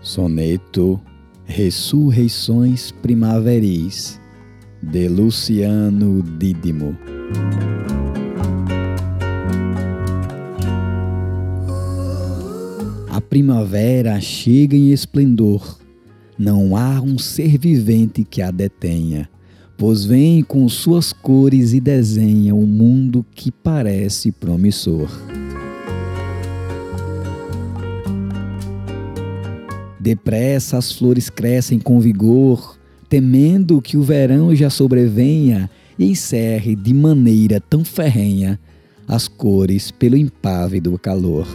Soneto Ressurreições Primaveris de Luciano Dídimo. A primavera chega em esplendor, não há um ser vivente que a detenha, pois vem com suas cores e desenha um mundo que parece promissor. Depressa as flores crescem com vigor, temendo que o verão já sobrevenha e encerre de maneira tão ferrenha as cores pelo impávido calor.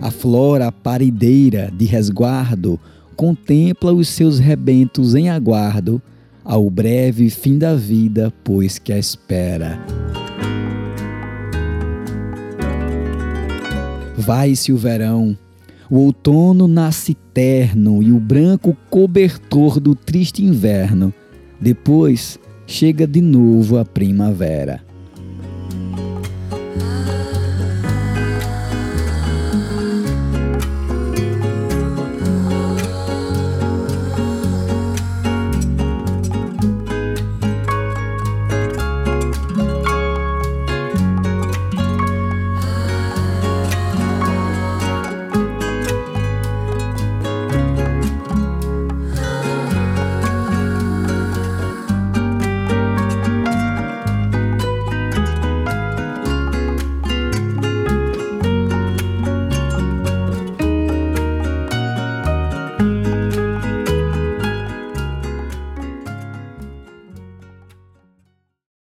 A flora parideira de resguardo contempla os seus rebentos em aguardo ao breve fim da vida, pois que a espera. Vai-se o verão, o outono nasce terno e o branco cobertor do triste inverno. Depois chega de novo a primavera.